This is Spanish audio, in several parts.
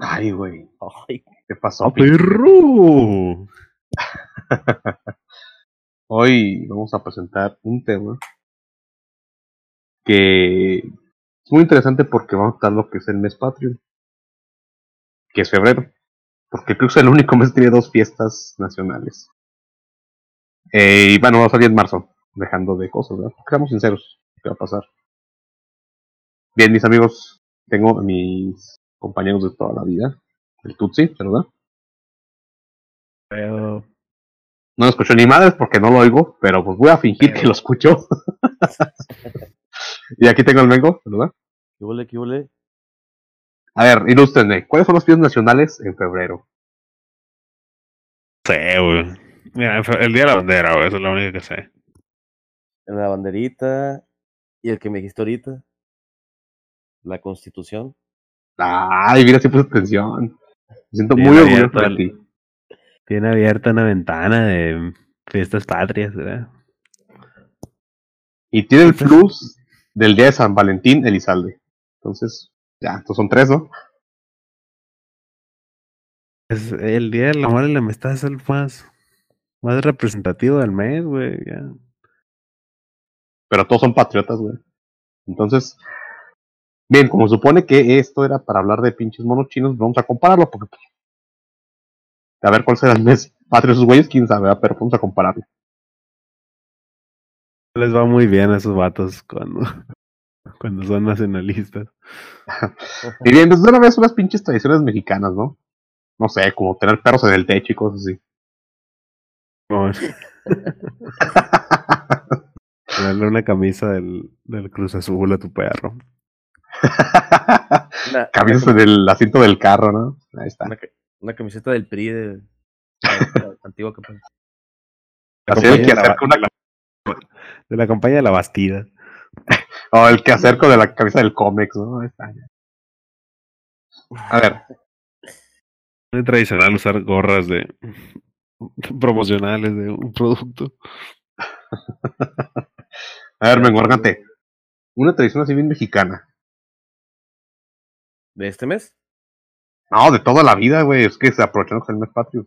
Ay, güey. Ay, ¿Qué pasó? ¡A perro! Hoy vamos a presentar un tema que es muy interesante porque vamos a estar lo que es el mes patrio, que es febrero, porque creo que es el único mes que tiene dos fiestas nacionales. Eh, y bueno, va a salir en marzo, dejando de cosas, ¿verdad? Porque Seamos sinceros, ¿qué va a pasar? Bien, mis amigos, tengo mis compañeros de toda la vida, el Tutsi, ¿verdad? Pero, No lo escucho ni madres porque no lo oigo, pero pues voy a fingir que lo escucho. y aquí tengo el Mengo, ¿verdad? ¿qué huele, qué huele? A ver, ilústrenme, ¿cuáles son los fiestas nacionales en febrero? sé, güey. Mira, el día de la bandera, güey, eso es lo único que sé. En la banderita y el que me dijiste ahorita. La constitución. Ay, mira, si puse atención. Me siento muy orgulloso de ti. Tiene abierta una ventana de fiestas patrias, ¿verdad? Y tiene el plus del día de San Valentín Elizalde. Entonces, ya, estos son tres, ¿no? Es el día del amor y la amistad es el más, más representativo del mes, güey. ya. Pero todos son patriotas, güey. Entonces, bien, como supone que esto era para hablar de pinches monos chinos, vamos a compararlo porque... pues, A ver cuál será el mes patrio de esos güeyes, quién sabe, pero vamos a compararlo. Les va muy bien a esos vatos cuando, cuando son nacionalistas. Y bien, pues de una vez unas pinches tradiciones mexicanas, ¿no? No sé, como tener perros en el techo y cosas así. Como Ponerle una camisa del, del Cruz Azul a tu perro. Una, Camisas una, en el asiento del carro, ¿no? Ahí está. una ca- una camiseta del PRI de, de la antigua campaña. Así el que acerca una... De la campaña de la Bastida. O el que acerco de la camisa del cómics, ¿no? Ahí está. ya. A ver, Es tradicional usar gorras de promocionales de un producto. a ver, menguárgate. Una tradición así bien mexicana. ¿De este mes? No, de toda la vida, güey. Es que se aprovechando que es el mes patrio.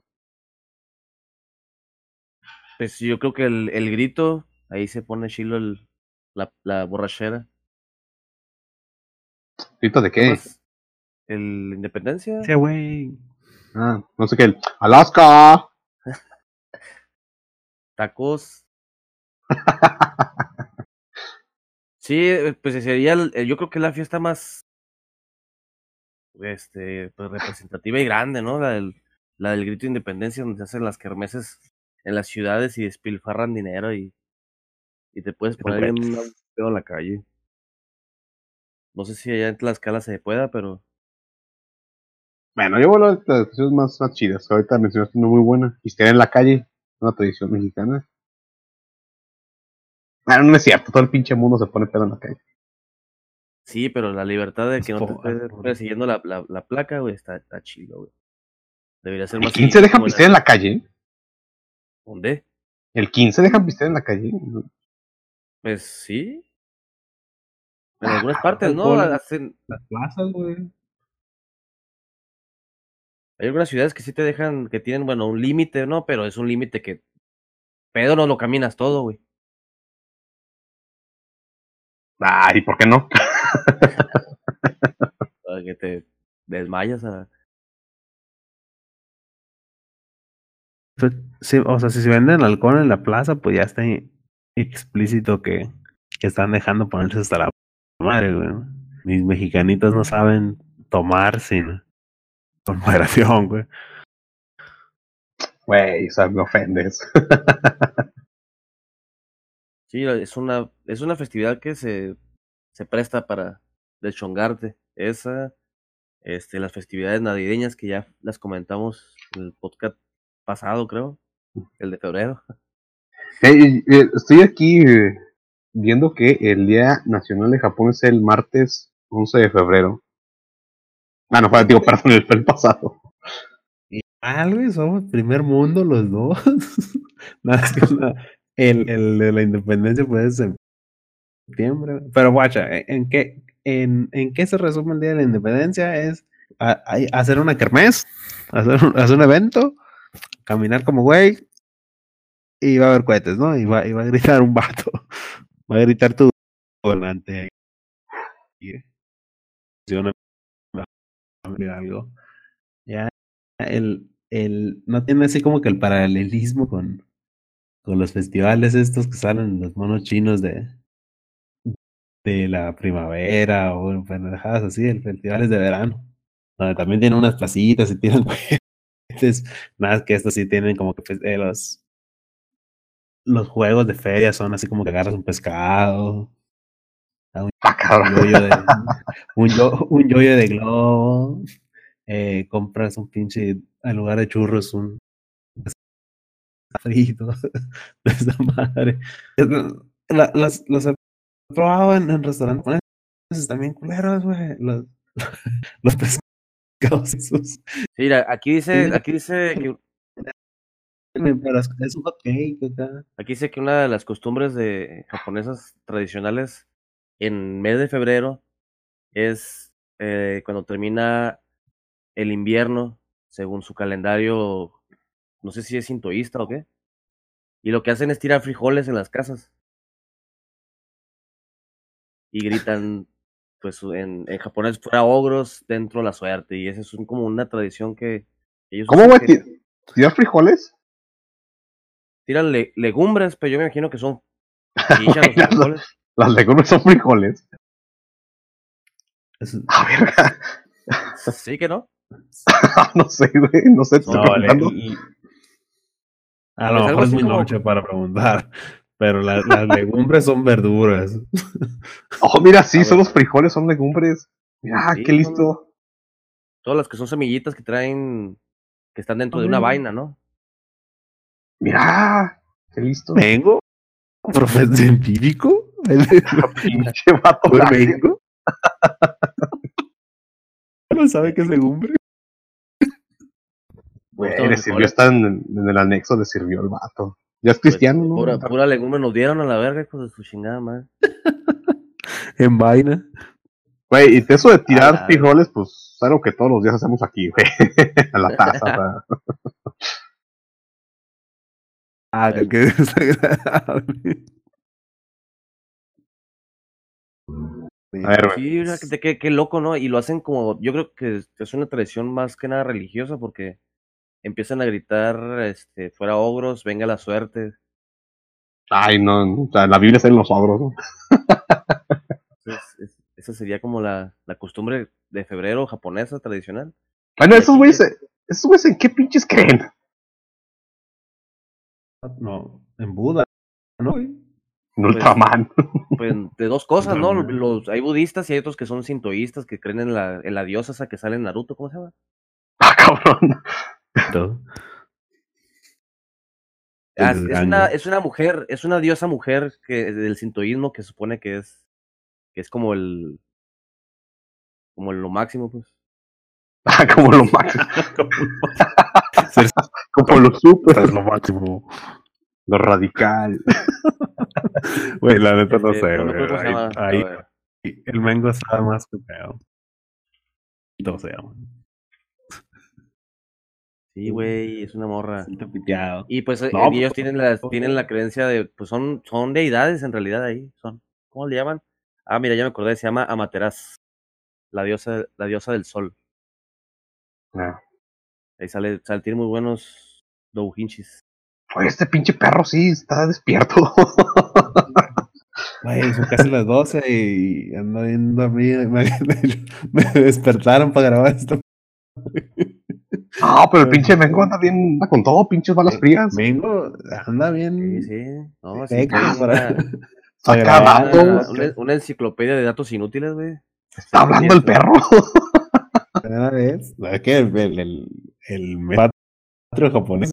Pues yo creo que el, el grito, ahí se pone chilo el, la, la borrachera. ¿Grito de ¿Qué? ¿El Independencia? Sí, güey. Ah, no sé qué. El Alaska. Tacos. Sí, pues sería, el- eh, yo creo que la fiesta más, este, pues representativa y grande, ¿no? La del, la del grito de independencia, donde se hacen las kermeses en las ciudades y despilfarran dinero y, y te puedes poner bien bueno. pedo en la calle. No sé si allá en Tlaxcala se pueda, pero Bueno, yo vuelvo a las tradiciones más, más chidas. Ahorita mencionaste una muy buena. Historia en la calle. Una tradición mexicana. Bueno, no es cierto. Todo el pinche mundo se pone pedo en la calle. Sí, pero la libertad de que no te Esto- esté esto- persiguiendo la, la, la placa, güey, está, está chido, güey. Debería ser ¿El más 15 dejan pistear en la calle? ¿Dónde? ¿El 15 dejan pistear en la calle? Pues sí. En algunas partes, ¿no? Hacen, Las plazas, güey. hay algunas ciudades que sí te dejan, que tienen, bueno, un límite, ¿no? Pero es un límite que pedo no lo caminas todo, güey. Ay, ¿por qué no? Para que te desmayas a... Sí, o sea, si se venden alcohol en la plaza, pues ya está explícito que, que están dejando ponerse hasta la madre, güey. Mis mexicanitos no saben tomar sin con moderación, güey. Güey, o sea, me ofendes. Sí, es una, es una festividad que se, se presta para deschongarte. Esa, este, las festividades navideñas que ya las comentamos en el podcast pasado, creo, el de febrero. Eh, estoy aquí eh, viendo que el Día Nacional de Japón es el martes 11 de febrero. Ah, no, fue, digo, perdón, el, fue el pasado. Ah, güey, somos primer mundo los dos. Nada más que la- el, el de la independencia puede ser septiembre. Pero guacha, ¿en qué, en, ¿en qué se resume el día de la independencia? Es hacer una kermés, hacer, un- hacer un evento, caminar como güey, y va a haber cohetes, ¿no? Y va, y va a gritar un vato. Va a gritar tu gobernante. Y. Ya, el, el, no tiene así como que el paralelismo con, con los festivales estos que salen los monos chinos de, de la primavera o pendejadas así, el festivales de verano. Donde también tienen unas placitas y tienen. Nada más que estos sí tienen como que pues, eh, los los juegos de feria son así como que agarras un pescado, Ah, un yoyo de, un, yo- un yoyo de globo, eh, compras un pinche, en lugar de churros, un frito de esa madre. La- las- probado en, en restaurantes japoneses también culeros, güey. Los, los pescados esos. Mira, aquí dice, aquí dice que Pero es, un hot cake acá. Aquí dice que una de las costumbres de japonesas tradicionales en mes de febrero es eh, cuando termina el invierno, según su calendario, no sé si es sintoísta o qué. Y lo que hacen es tirar frijoles en las casas. Y gritan, pues en, en japonés, fuera ogros, dentro la suerte. Y esa es un- como una tradición que ellos ¿Cómo, güey? que ¿Ti- ¿Tirar frijoles? tiran le- legumbres, pero yo me imagino que son. Las legumbres son frijoles. Es- A verga. Sí que no. no sé, güey. No sé, estoy No, le- preguntando. y- a lo mejor es muy como- noche para preguntar, pero la- las legumbres son verduras. Oh, mira, sí, son los frijoles, son legumbres. Mira, Sí, qué listo. Todas las que son semillitas que traen, que están dentro de Ah, una bueno. vaina, ¿no? Mira, qué listo. ¿Mengo? ¿Profesor científico? Pinche vato. ¿Fue grande. mengo? ¿No sabe qué es legumbre? Güey, le sirvió, está en, en el anexo, le sirvió el vato. Ya es Pues, cristiano, ¿no? pura, pura legumbre nos dieron a la verga, hijos de su chingada madre. En vaina. Güey, y eso de tirar la- frijoles, pues, es algo que todos los días hacemos aquí, güey. A la taza. Ah, Ay. qué desagradable. A ver, güey. Sí, qué, qué loco, ¿no? Y lo hacen como, yo creo que es una tradición más que nada religiosa porque empiezan a gritar, este, fuera ogros, venga la suerte. Ay, no, o sea, en la Biblia salen los ogros, ¿no? Es- esa sería como la, la costumbre de febrero japonesa tradicional. Bueno, esos güeyes, esos güeyes en qué pinches creen. No, en Buda, ¿no? En Ultraman. Pues de dos cosas, ¿no? Los, hay budistas y hay otros que son sintoístas que creen en la, en la diosa esa que sale en Naruto, ¿cómo se llama? Ah, cabrón. Ah, es, es una, es una mujer, es una diosa mujer que del sintoísmo que supone que es, que es como el, como lo máximo, pues. Como lo máximo. Como lo super. es lo máximo. Lo radical. Güey, la neta no Este, sé, güey. Ahí- el mango sabe más que feo. No llama. Sí, güey, es una morra. Siento piteado. Y pues eh, No, ellos pues, tienen la, tienen la creencia de, pues son, son deidades en realidad ahí, son, ¿cómo le llaman? Ah, mira, ya me acordé, se llama Amaterasu, la diosa, la diosa del sol. Ah. Ahí sale, sale tiene muy buenos doujinshis. Oye, este pinche perro sí está despierto. Güey, son casi las 12 y ando viendo a mí. Me, me despertaron para grabar esto. No, pero el pinche Mengo anda bien, anda con todo, pinches balas frías. Mengo anda bien. Sí, sí, no, sí, para- datos. una, una- una enciclopedia de datos inútiles, güey. Está hablando el perro. Cada vez. ¿Sabes qué? El, el, el, el patrio japonés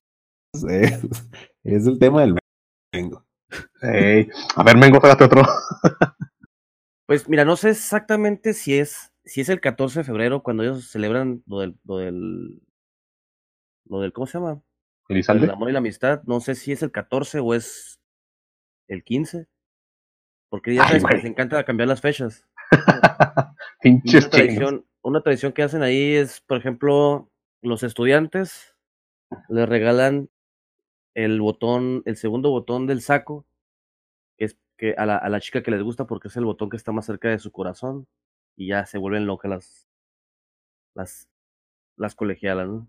es, es el tema del Mengo. A ver, Mengo, trágate otro. Pues mira, no sé exactamente si es, si es el 14 de febrero cuando ellos celebran lo del, lo del, lo del, ¿cómo se llama? El amor y la amistad. No sé si es el 14 o es el 15. Porque ya Ay, sabes que güey. les encanta cambiar las fechas. Pinches una tradición, una tradición que hacen ahí es, por ejemplo, los estudiantes le regalan el botón, el segundo botón del saco, que es que a la, a la chica que les gusta porque es el botón que está más cerca de su corazón y ya se vuelven locas las las las colegialas, ¿no?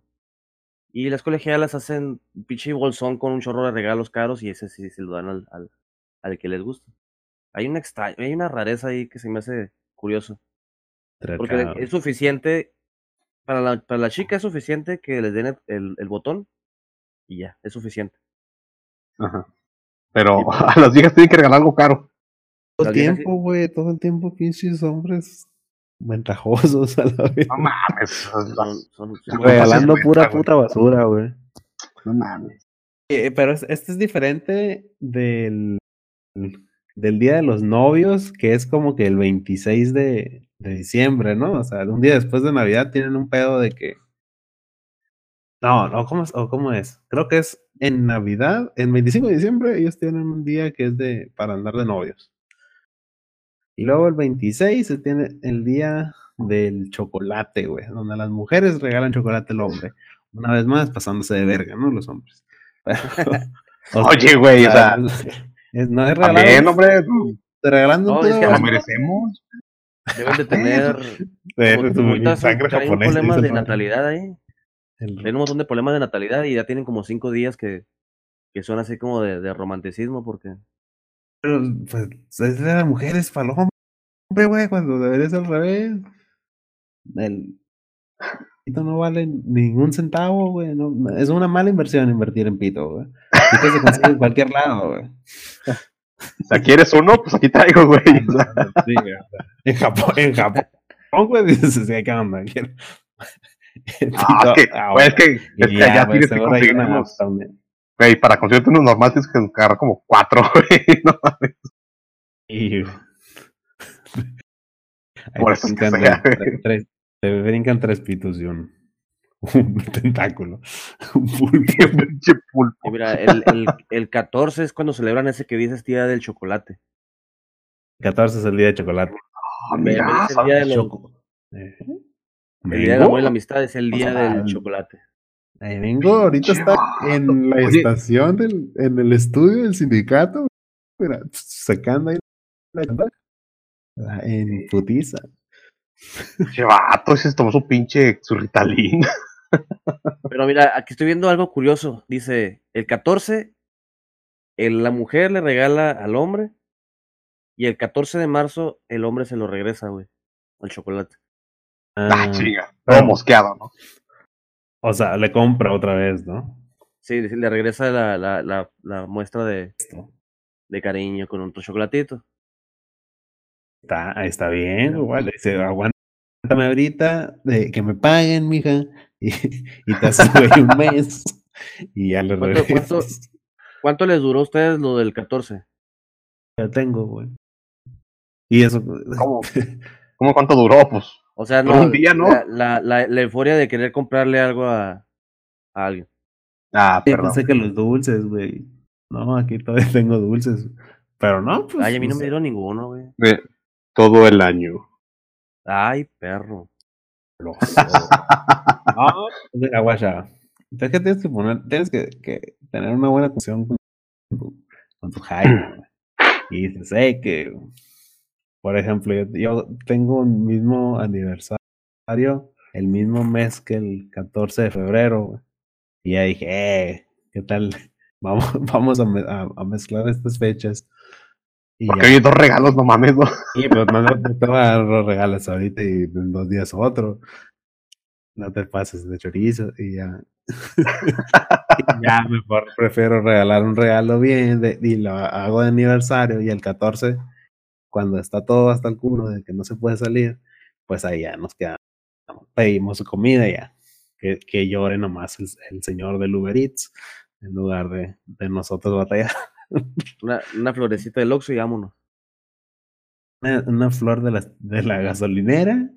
Y las colegialas hacen un pinche bolsón con un chorro de regalos caros y ese sí se lo dan al, al, al que les gusta. Hay una extra, hay una rareza ahí que se me hace curioso. Porque es suficiente, para la, para la chica es suficiente que les den el, el, el botón y ya, es suficiente. Ajá. Pero a las viejas tienen que regalar algo caro. Todo el tiempo, güey, todo el tiempo, pinches hombres ventajosos a la vez. No mames. Regalando pura puta basura, güey. No mames. Eh, pero es- este es diferente del, del Día de los Novios, que es como que el 26 de, de diciembre, ¿no? O sea, un día después de Navidad tienen un pedo de que... No, no, ¿cómo es? ¿O cómo es? Creo que es en Navidad, en 25 de diciembre, ellos tienen un día que es de para andar de novios. Y luego el 26 se tiene el día del chocolate, güey, donde las mujeres regalan chocolate al hombre. Una vez más, pasándose de verga, ¿no? Los hombres. Pero- o sea, Oye, güey, o sea, es- no es también, regalado, hombre, regalando No, es que lo merecemos. deben de tener como ahorita sangre japonesa, problemas de natalidad ahí. El- Tienen un montón de problemas de natalidad y ya tienen como cinco días que, que son así como de, de romanticismo porque Pero, pues, es de las mujeres para hombre, güey, cuando debería ser al revés. El pito no vale ningún centavo, güey. no- es una mala inversión invertir en pito, güey. Pito se consigue en cualquier lado, güey. O sea, ¿quieres uno? Pues aquí traigo, güey. O sea, Sí, güey, en Japón, en Japón, güey, dices, ¿qué onda? Ah, es que, ah, güey, es que, es que ya, allá güey, tienes que conseguir una unos, güey, para conseguirte unos normales tienes que agarrar como cuatro, güey. ¿no? Ahí Por eso es que brincan sea, tres- te brincan tres pitos y un, un tentáculo. Un pulpo. Pulpo. y mira, el, el, el 14 es cuando celebran ese que dices día del chocolate. 14 es el día de chocolate. De mira, ser el día de los- Choco. Eh, el día del amor y la amistad es el día del Ah, chocolate. Ahí vengo, ahorita está en la Oye. estación, del, en el estudio del sindicato. Mira, sacando ahí la la- en putiza. Che vato, ese se tomó su pinche, su Ritalin. Pero mira, aquí estoy viendo algo curioso. Dice, el 14, el- la mujer le regala al hombre y el 14 de marzo el hombre se lo regresa, güey, al chocolate. Ah, Ah, chinga. pero- Todo mosqueado, ¿no? o sea, le compra otra vez, ¿no? Sí, le regresa la, la, la, la muestra de, de cariño con otro chocolatito. Está, está bien, igual. le Dice, aguántame ahorita, de que me paguen, mija. Y, y te haces güey un mes. Y ya le ¿Cuánto- cuánto- regresas. ¿Cuánto les duró a ustedes lo del 14? Ya tengo, güey. Y eso. ¿Cómo? ¿Cómo cuánto duró? Pues O sea, no, un día, ¿no? La, la, la, la euforia de querer comprarle algo a, a alguien. Ah, Yo perdón. pensé que los dulces, güey. No, aquí todavía tengo dulces. Pero no, pues. Ay, a mí no pues, me dieron ninguno, güey. Todo el año. Ay, perro. los- No, pues, aguacha. Es que tienes que poner, tienes que, que tener una buena conexión con tu, con tu güey. Y dices, hey, que, por ejemplo, yo, yo tengo un mismo aniversario, el mismo mes que el 14 de febrero. Y ya dije, eh, ¿qué tal? Vamos, vamos a, me- a- a mezclar estas fechas. Y Porque ya. hay dos regalos, no mames, ¿no? Sí, pero no, no te voy a dar los regalos ahorita y en dos días otro. No te pases de chorizo y ya. Y ya mejor prefiero regalar un regalo bien de- y lo hago de aniversario y el 14, cuando está todo hasta el culo de que no se puede salir, pues ahí ya nos quedamos. Pedimos su comida ya. Que, que llore nomás el, el señor del Uber Eats en lugar de, de nosotros batallar. Una, una florecita del Oxxo y vámonos. Una, una flor de la, de la gasolinera.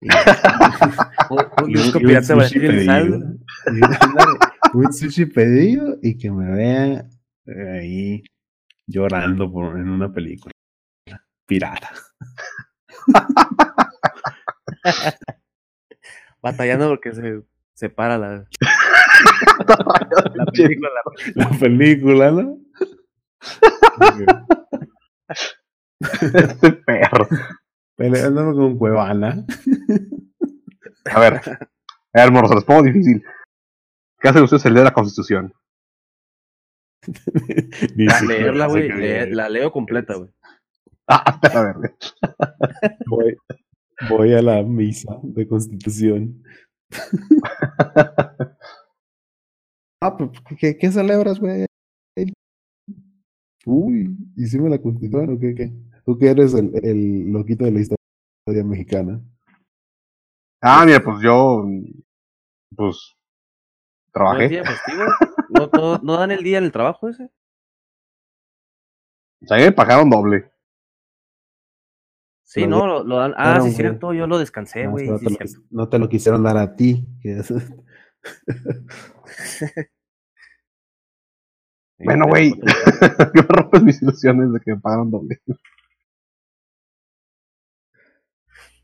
Y- Un, un disco un- y un pirata de sushi pedido. Un sushi pedido y que me vea eh, ahí llorando por, en una película pirata. Batallando porque se separa la, la película. La película, ¿no? Este perro. Peleándome con Cuevana. A ver, a ver, morro, se los pongo difícil. ¿Qué hacen ustedes el día de la Constitución? Ni La leerla, güey. le- la leo completa, güey. Ah, a ver, Voy, voy a la misa de constitución. Ah, pues, ¿qué, qué celebras, güey? Uy, ¿hicimos la constitución o qué? qué? ¿Tú que eres el, el loquito de la historia mexicana? Ah, mira, pues yo. Pues. ¿No es Trabajé. día festivo? ¿No, no, ¿No dan el día en el trabajo ese? O sea, a mí me pagaron doble. Sí, no, lo, lo dan. Ah, Claro, sí, güey. cierto, yo lo descansé, güey. no, sí, no te lo quisieron dar a ti. que es- Bueno, güey. me rompes mis ilusiones de que me pagaron doble.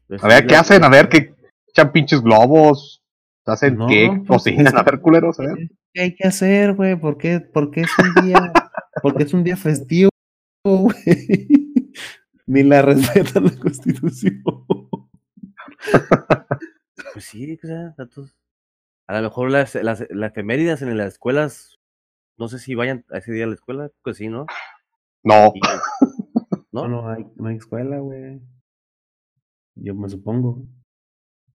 Pues A ver, ¿qué hacen? A ver, ¿qué echan pinches globos? ¿Hacen No, qué? pues, ¿Cocinan? A ver, culeros, a ver. ¿Qué hay que hacer, güey? ¿Por qué, por qué es un día, porque es un día festivo, güey? Ni la respetan la constitución. Pues sí, o sea, datos. A lo mejor las, las, las efemérides en las escuelas, no sé si vayan a ese día a la escuela, pues sí, ¿no? No. Y- No, ¿No? no hay, no hay escuela, güey. Yo me supongo.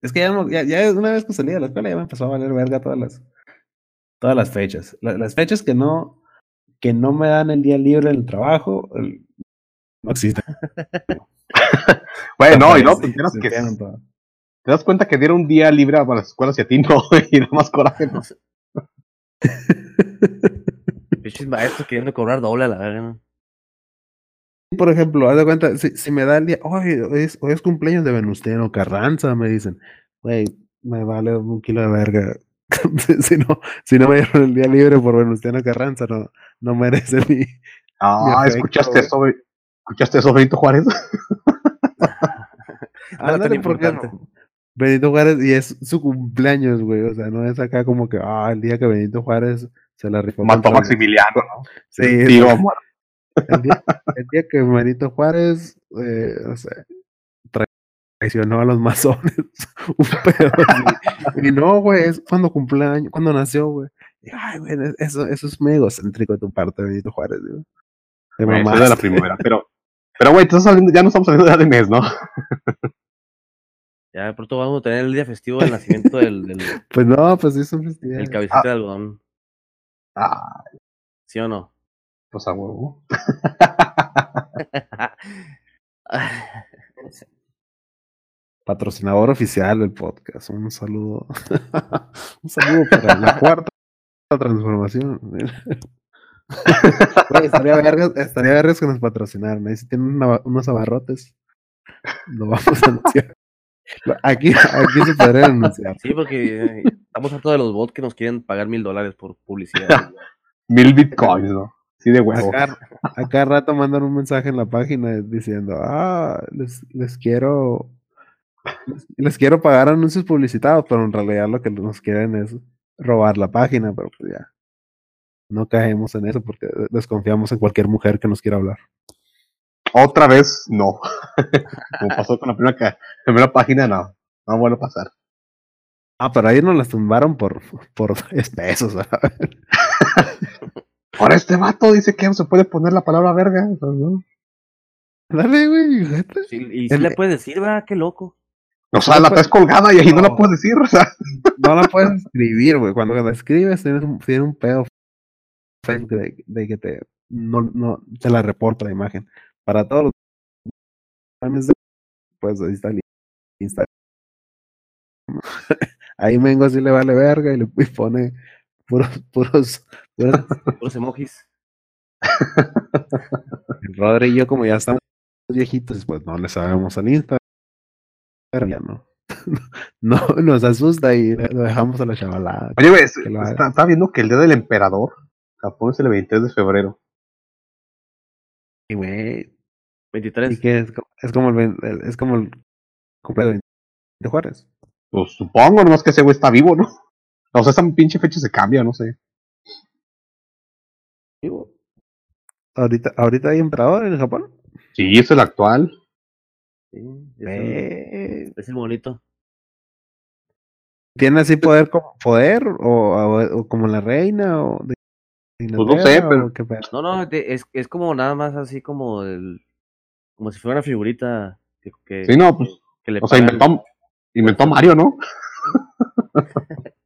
Es que ya, no- ya, ya una vez que salí de la escuela ya me empezó a valer verga todas las, todas las fechas. La- las fechas que no, que no me dan el día libre en el trabajo, el- no existen. Güey, no, y no, se que. Te das cuenta que dieron un día libre a las escuelas y a ti no, y da más coraje. ¿no? Pinches maestros queriendo cobrar doble a la verga, ¿no? Por ejemplo, haz de cuenta, si, si me da el día, hoy, hoy, es, hoy es cumpleaños de Venustiano Carranza, me dicen, güey, me vale un kilo de verga. si, no, si no me dieron el día libre por Venustiano Carranza, no, no merece mi. Ah, afecto, ¿escuchaste eso, güey? ¿Escuchaste eso, Benito Juárez? Tan Ándale, ¿por qué importante. no? Benito Juárez, y es su cumpleaños, güey, o sea, no es acá como que, ah, el día que Benito Juárez se la rifó. Mató a Maximiliano, ¿no? Sí, Tío, el día, el día que Benito Juárez, eh, o sea, traicionó a los masones, un pedo. Y no, güey, es cuando cumpleaños, cuando nació, güey. Ay, güey, eso, eso es muy egocéntrico de tu parte, Benito Juárez, güey. Te de la primavera, pero. Pero, güey, ya no estamos saliendo de mes, ¿no? Ya de pronto vamos a tener el día festivo del nacimiento del, del, Pues no, pues sí es un festival. del cabecita de algodón. Ah, ¿Sí o no? pues a huevo. Patrocinador oficial del podcast. Un saludo. un saludo para la cuarta transformación. Estaría vergas, estaría vergas que nos patrocinaran. Ahí si tienen una- unos abarrotes, lo vamos a anunciar. Aquí, aquí se podría anunciar. Sí, porque eh, estamos hartos de los bots que nos quieren pagar mil dólares por publicidad. Mil bitcoins, ¿no? Sí, de huevo. Acá, a cada rato mandan un mensaje en la página diciendo, ah, les, les quiero les, les quiero pagar anuncios publicitados, pero en realidad lo que nos quieren es robar la página, pero pues ya. No caemos en eso porque desconfiamos en cualquier mujer que nos quiera hablar. Otra vez, no. Como pasó con la primera, primera página, no. No vuelve a pasar. Ah, pero ahí nos las tumbaron por, por 10 pesos. ¿sabes? Ahora este vato dice que se puede poner la palabra verga. ¿no? Dale, güey. Sí, y si El- le puedes decir, ¿verdad? Qué loco. O sea, la traes colgada y ahí no la puedes decir. O sea, No la puedes escribir, güey. Cuando la escribes tienes un, tiene un pedo de, de que te, no, no, te la reporta la imagen. Para todos los memes de- pues ahí está el Instagram. Ahí Mengo sí le vale verga y le pone puros, puros, puros Puros emojis. Rodri y yo como ya estamos viejitos, pues no le sabemos al Instagram. Ya no. No, nos asusta y lo dejamos a la chavalada. oye, güey, está, está viendo que el día del emperador, Japón es el 23 de febrero. Y güey, 23. y que es, co- es como el, es como el cumpleaños de Juárez. Pues supongo, nomás que ese güey está vivo, ¿no? O sea, esa pinche fecha se cambia, no sé. Vivo. Ahorita, ahorita hay emperador en Japón. Sí, es el actual. Sí, es, el, es el bonito. ¿Tiene así poder como poder o, o- o como la reina o de Pues no sé, pero- pedo? No, no, es, es como nada más así como el. Como si fuera una figurita que, que, Sí, no, pues, que le o sea, inventó, inventó Mario, ¿no?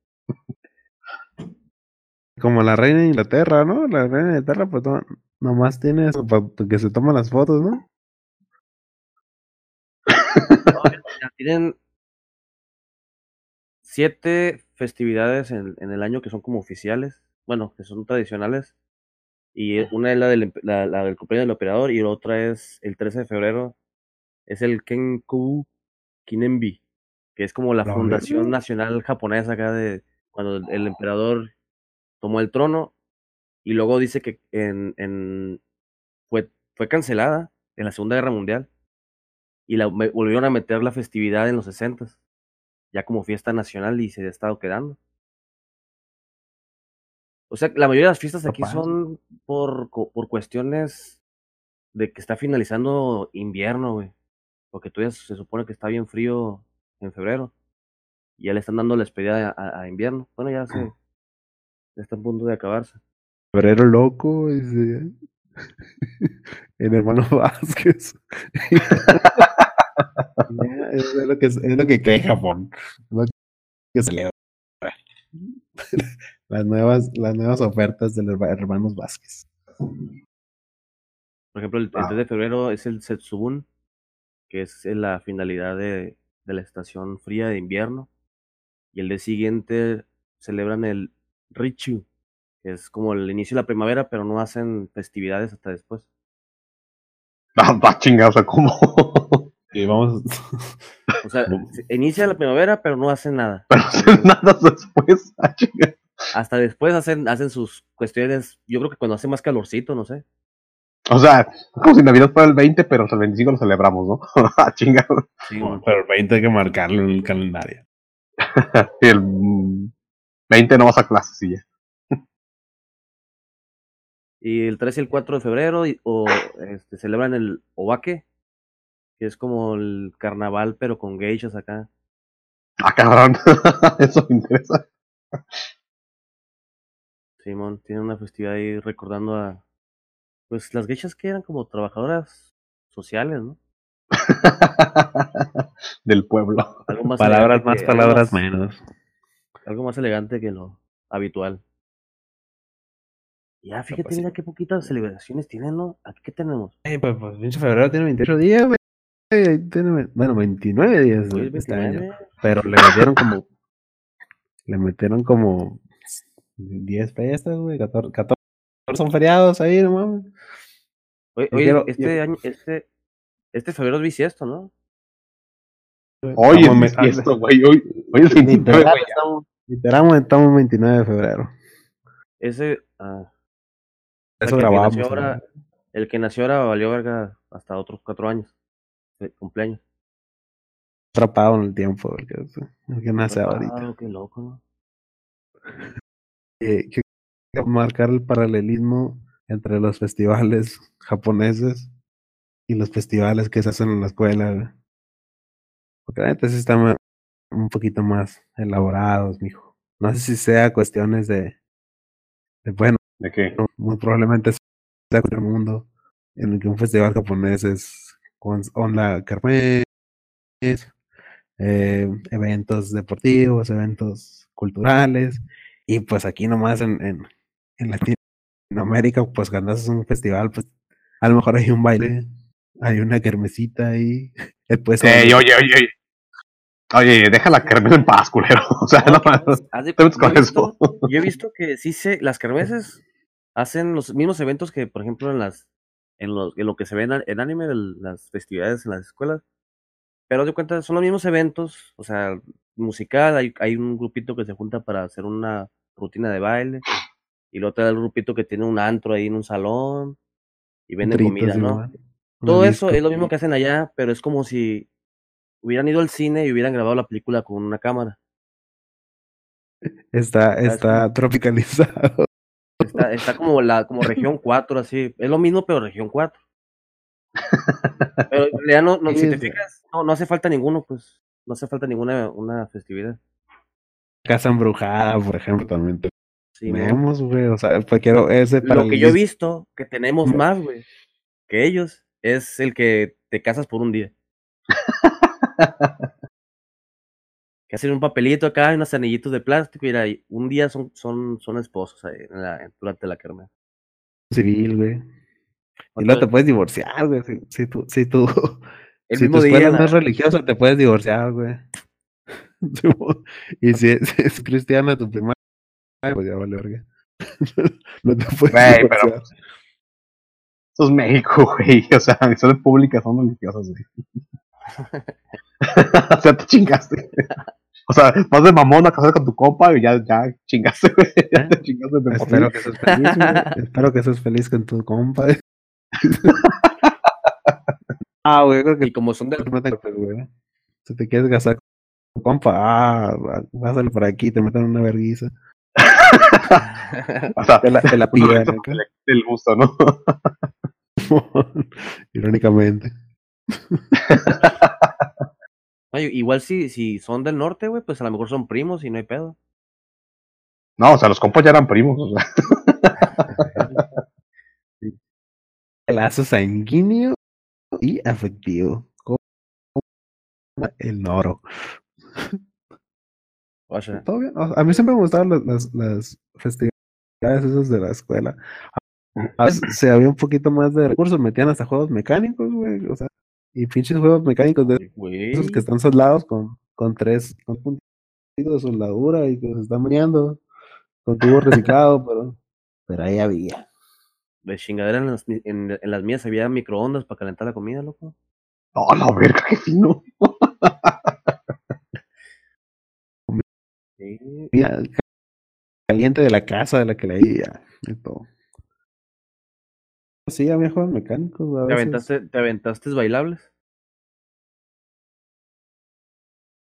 como la reina de Inglaterra, ¿no? La reina de Inglaterra pues no, nomás tiene eso para que se toman las fotos, ¿no? No, tienen siete festividades en, en el año que son como oficiales, bueno, que son tradicionales. Y una es la del, la, la del cumpleaños del operador y la otra es el 13 de febrero, es el Kenku Kinenbi, que es como la La fundación nacional japonesa acá de cuando el, el emperador tomó el trono y luego dice que en, en fue, fue cancelada en la Segunda Guerra Mundial y la volvieron a meter la festividad en los 60 ya como fiesta nacional y se ha estado quedando. O sea, la mayoría de las fiestas aquí son por, por cuestiones de que está finalizando invierno, güey. Porque todavía se supone que está bien frío en febrero. Y ya le están dando la despedida a, invierno. Bueno, ya se ya está a punto de acabarse. Febrero loco, dice. El hermano Vázquez. Es lo que es lo que cree Japón. Es lo que celebra. Las nuevas, las nuevas ofertas de los hermanos Vázquez. Por ejemplo, el, el 3 Ah. de febrero es el Setsubun, que es la finalidad de, de la estación fría de invierno. Y el día siguiente celebran el Richu, que es como el inicio de la primavera, pero no hacen festividades hasta después. Ah, va sea, ¿cómo? Y vamos. O sea, inicia la primavera, pero no hacen nada. Pero hacer nada después. Ah. Hasta después hacen, hacen sus cuestiones, yo creo que cuando hace más calorcito, no sé. O sea, como si Navidad fuera el 20, pero hasta el 25 lo celebramos, ¿no? Ah, chinga. Sí, Pero el 20 hay que marcarlo en el calendario. Y el mm, 20 no vas a clases y ya. Y el 3 y el 4 de febrero y- o este, celebran el Obake, que es como el carnaval, pero con geishas acá. Ah, cabrón. Eso me interesa. Simón tiene una festividad ahí recordando a. Pues las geishas que eran como trabajadoras sociales, ¿no? Del pueblo. Algo más Palabras elegante más, que- palabras algo más- menos. Algo más elegante que lo habitual. Ya, fíjate, pues mira qué poquitas celebraciones tienen, ¿no? ¿Aquí qué tenemos? Eh, pues, pues, pinche febrero tiene 28 días, güey. Tiene, bueno, 29 días el este año. 29. Pero le metieron como. le metieron como 10 fiestas, güey. 14, 14 son feriados ahí, no mames. Oye, oye, quiero- este yo- año, este, este febrero es bisiesto, ¿no? Hoy Estamos es me- esto, güey. Hoy, hoy es 29, Literal, güey. estamos, literal, estamos 29 de febrero. Ese, ah, Eso que el que grabamos. ahora- el que nació ahora valió verga hasta otros cuatro años de cumpleaños. Atrapado en el tiempo, el que, el que nace ahorita. Ah, qué loco, ¿no? Eh, que- que marcar el paralelismo entre los festivales japoneses y los festivales que se hacen en la escuela. Porque la neta sí están un poquito más elaborados, mijo. No sé si sea cuestiones de, de bueno, ¿De qué? muy probablemente sea el mundo en el que un festival japonés es con onda kermés, eh, eventos deportivos, eventos culturales, y pues aquí nomás en, en, en Latinoamérica, pues cuando haces un festival, pues a lo mejor hay un baile, hay una kermesita ahí, después Ey, oye, oye, oye. Oye, deja la carne en paz, culero. O sea, no, Haz de- te metes con visto, eso. yo he visto que sí se, las kermeses hacen los mismos eventos que, por ejemplo, en las, en los, en lo que se ve en, en anime, de las festividades en las escuelas. Pero de cuenta, son los mismos eventos, o sea, musical, hay, hay un grupito que se junta para hacer una rutina de baile, y luego está el grupito que tiene un antro ahí en un salón, y venden comida, ¿no? Todo eso es lo mismo que hacen allá, pero es como si hubieran ido al cine y hubieran grabado la película con una cámara. Está, ¿Sabes está tropicalizado. Está, está como la como región 4, así. Es lo mismo, pero región 4. Pero realidad no, no, si te fijas, no, no hace falta ninguno, pues. No hace falta ninguna una festividad. Casa embrujada, por ejemplo, también Sí, tenemos, güey. O sea, pues quiero ese para Lo el que yo he visto que tenemos No. más, güey, que ellos, es el que te casas por un día. que hacen un papelito acá unos anillitos de plástico y un día son, son, son esposos ahí en la- durante la kermés. civil, güey. Y luego te puedes divorciar, güey. Si, si tú, si tú, el si tu mismo día, escuela no la- es religiosa, te puedes divorciar, güey. Y si es, es cristiana tu primaria, pues ya vale, verga. no te puedes Güey, pero divorciar. Eso es México, güey. O sea, mis escuelas públicas son religiosas, güey. o sea, te chingaste. O sea, vas de mamón a casar con tu compa y ya, ya chingaste, güey. Ya te chingaste de Espero que seas feliz, güey. Espero que seas feliz con tu compa. Ah, güey, creo que y como son de, te meten golpes, güey. Si te quieres casar con tu compa, ah, pásale por aquí, te meten una verguiza. O sea, Te la, te la pillan el gusto, ¿no? Irónicamente. Igual si, si son del norte, güey, pues a lo mejor son primos y no hay pedo. No, o sea, los compas ya eran primos. O sea, Lazo sanguíneo y afectivo. Como el noro. O sea, Todo bien. O sea, a mí siempre me gustaban las, las, las festividades esas de la escuela. Se había un poquito más de recursos, metían hasta juegos mecánicos, güey. O sea, y pinches juegos mecánicos de esos que están soldados con, con tres con puntitos de soldadura y que se están meneando con tubo reciclado, pero, pero ahí había. De chingadera en las, en, en las mías había microondas para calentar la comida, loco. no, la verga, qué fino. Sí. Mira, caliente de la casa de la que leía y todo. Sí, había juegos mecánicos, a ¿Te veces. aventaste, ¿Te aventaste bailables?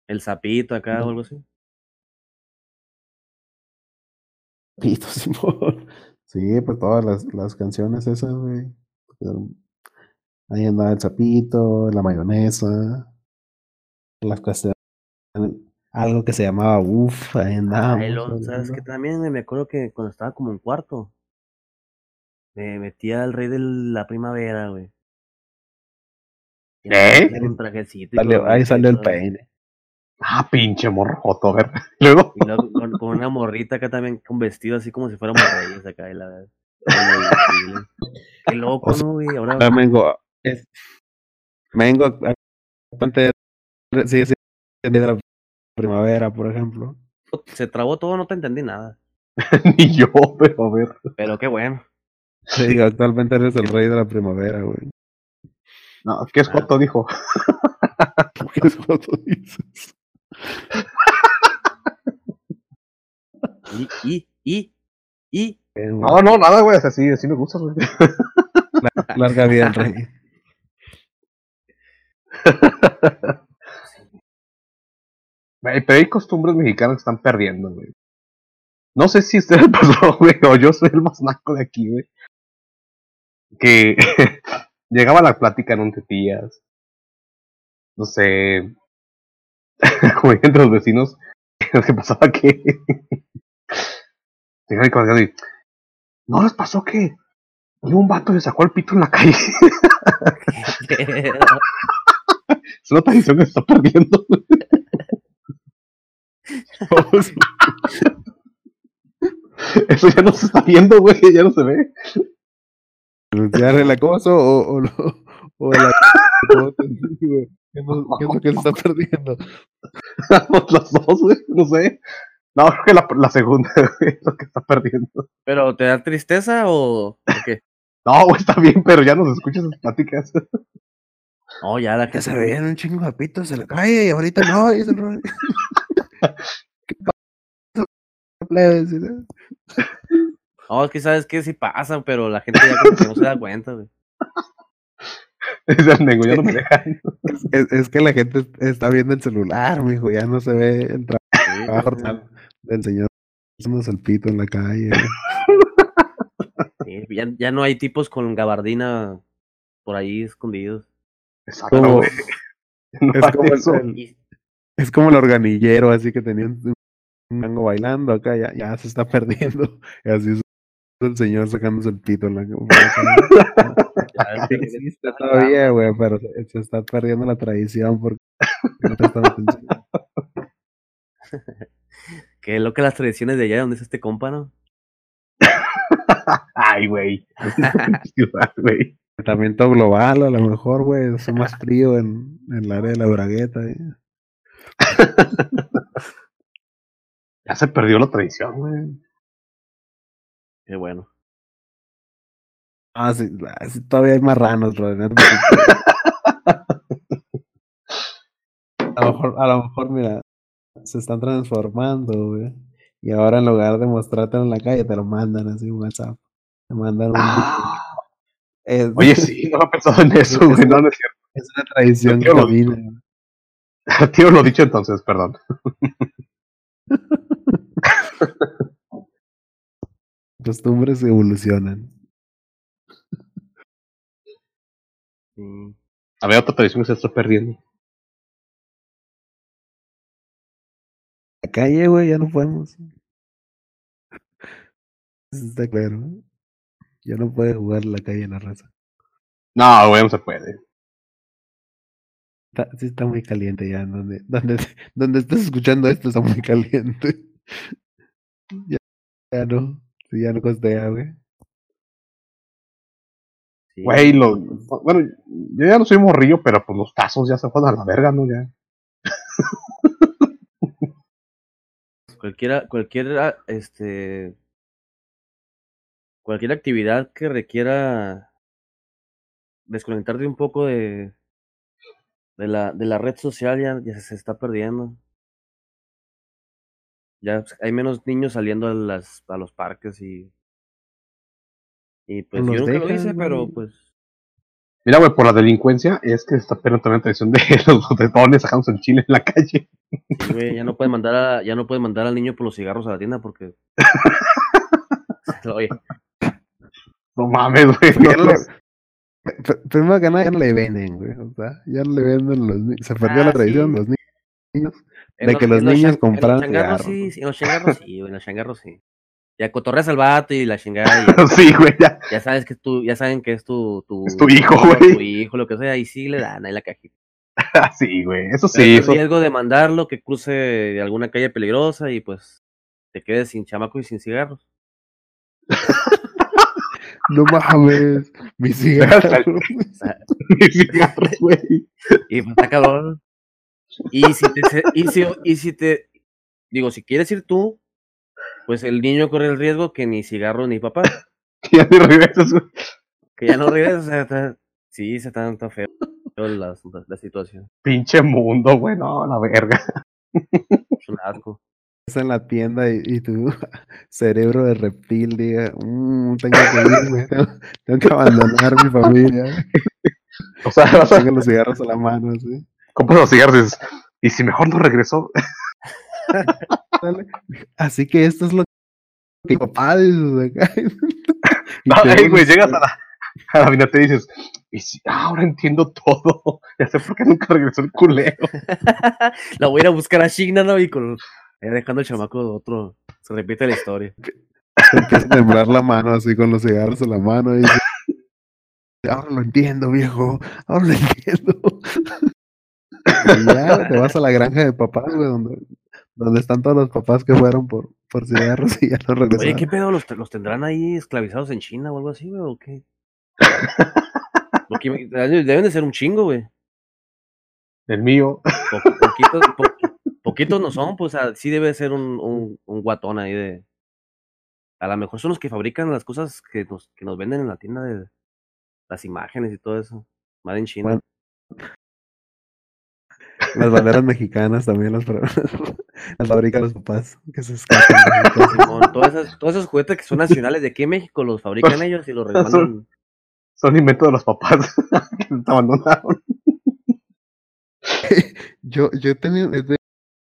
El sapito acá o algo así. Pito, Simón. Sí, pues todas las, las canciones esas, güey. Pero Ahí andaba el sapito, la mayonesa, las cuestiones, algo que se llamaba uff, ahí andábamos. Ay, lo- bailando. ¿sabes que También me acuerdo que cuando estaba como en cuarto, me metía al rey de la primavera, güey. ¿Eh? andaba con trajecito Salió- ahí salió el peine. Ah, pinche morro joto, a ver. Luego, Y luego con, con una morrita acá también con vestido así como si fuéramos reyes acá y la verdad. Qué loco, O sea, ¿no, güey? Ahora Ah, Mengo, es, a- ponte- sigue siendo de la primavera, por ejemplo. se trabó todo, no te entendí nada. ni yo, pero a ver. Pero qué bueno. Digo, actualmente eres el rey de la primavera, güey. No, ¿qué es joto? Dijo. ¿Qué es cuando dices? Y, y, y, y. No, no, nada, güey. O sea, sí, sí me gusta, güey. Larga vida al rey. Pero hay costumbres mexicanas que están perdiendo, güey. No sé si usted le pasó, güey, o yo soy el más naco de aquí, güey. Que llegaba la plática en un tías. No sé. como dije entre los vecinos. que pasaba que. Y. ¿No les pasó que un vato se sacó el pito en la calle? es una tradición que se está perdiendo. Eso ya no se está viendo, güey, ya no se ve. ¿Denunciar el acoso o, o, lo, o la... güey? ¿Qué, es lo que se está perdiendo? Las dos, güey, no sé. No, creo que la, la segunda, güey, es lo que está perdiendo. ¿Pero te da tristeza o, o qué? No, güey, está bien, pero ya nos escuchas esas pláticas. No, ya la Que se veían un chingo de pitos en la calle y ahorita no, el rey. ¿Qué pasa, plebes? No, es que sabes que sí pasa, pero la gente ya como que no se da cuenta, güey. Dice el Nengo, ya no me dejan. Es, es que la gente est- está viendo el celular, mijo, ya no se ve el trabajo del señor haciéndose el pito en la calle. Sí, ya, ya no hay tipos con gabardina por ahí escondidos. Exacto, Como- güey. No es como el- eso. el- Y- Es como el organillero, así que tenía un mango bailando acá, ya, ya se está perdiendo. Y así es el señor sacándose el pito en la calle. Existe todavía, güey, pero se, se está perdiendo la tradición porque no prestan atención. Qué loca las tradiciones de allá donde es este compa, ¿no? Ay, güey. Ciudad, güey. Tratamiento global, a lo mejor, güey, es más frío en, en el área de la bragueta. ¿eh? Ya se perdió la tradición, güey. Qué bueno. Ah, sí, sí, todavía hay marranos, bro. no te preocupes. A lo mejor, a lo mejor, mira, se están transformando, güey. Y ahora en lugar de mostrártelo en la calle, te lo mandan así en WhatsApp. Te mandan un Ah, es, Oye, sí, no había pensado en eso, Es güey. una- No, no es cierto. es una tradición que camina. Tío, lo dicho entonces, perdón. Costumbres evolucionan. Sí. A ver, otra tradición que se está perdiendo. La calle, güey, ya no podemos. Eso está claro. Ya no puede jugar la calle en la raza. No, güey, no se puede. Está, sí está muy caliente ya. Donde, donde, donde estás escuchando esto está muy caliente. Ya, ya no. Sí, ya no costea, güey. Sí. Güey, lo, bueno, yo ya no soy morrillo, pero pues los tazos ya se fueron a la verga, ¿no? Ya. Cualquiera, cualquier, este, cualquier actividad que requiera desconectarte un poco de, de la, de la red social ya, ya se está perdiendo. Ya pues, hay menos niños saliendo a las, a los parques y, y pues Los yo nunca lo dejan, hice, pero pues Mira, güey, por la delincuencia es que está perdiendo también la tradición de los botellones sacándose el chile en la calle. sí, güey, ya no puedes mandar a, ya no puedes mandar al niño por los cigarros a la tienda porque oye, No mames, güey. No los- Pr- Primero que nada, ya no le venden, güey. O sea, ya no le venden los niños. Se perdió Ah, la tradición, sí. los ni- niños. En De que los en niños chan- en compraran los changarros sí, en los changarros sí, güey, en los changarros sí. Ya cotorreas al vato y la chingada, y ya, sí, güey, ya. ya sabes que es tu, ya saben que es tu, tu, Es tu hijo, güey. Tu hijo, lo que sea, y sí le dan ahí la cajita. Sí, güey. Eso Pero sí, el eso. riesgo de mandarlo que cruce de alguna calle peligrosa y pues te quedes sin chamaco y sin cigarros. No mames, mis cigarros. Mis cigarros, güey. Y pues está cabrón. Y si te, se- y si, y si te, digo, si quieres ir tú, pues el niño corre el riesgo que ni cigarro ni papá. Ya ni regresas, güey. Que ya no regresas, o sea, está- sí, se está tan feo la, la situación. Pinche mundo, güey. No, la verga. Es un asco. Estás en la tienda y, y tu cerebro de reptil diga, "Mm, tengo que irme, tengo, tengo que abandonar mi familia. O sea, vas a los cigarros a la mano, así. comprar los cigarros y dices, ¿y si mejor no regresó? Así que esto es lo que mi papá No, te güey, llegas a la, a la vinata y dices, y si, ah, ahora entiendo todo. Ya sé por qué nunca regresó el culero. La voy a ir a buscar a Shigna, ¿no? Y con, eh, dejando el chamaco de otro. Se repite la historia. te empieza a temblar la mano así con los cigarros en la mano y dice, ahora lo entiendo, viejo, ahora lo entiendo. Y ya te vas a la granja de papás, güey, donde, donde están todos los papás que fueron por, por cigarros y ya no regresaron. Oye, ¿qué pedo? ¿Los, los tendrán ahí esclavizados en China o algo así, güey? ¿O qué? Porque deben de ser un chingo, güey. El mío. Po- poquitos, po- poquitos no son, pues sí debe ser un, un, un guatón ahí de. A lo mejor son los que fabrican las cosas que nos, que nos venden en la tienda de las imágenes y todo eso. Made in China. Bueno. Las banderas mexicanas también las, las fabrican los papás que se escapan. Simón, todas esas- todos esos juguetes que son nacionales de aquí en México los fabrican ellos y los Son- remandan. son invento de los papás que nos abandonaron. Yo, yo tengo,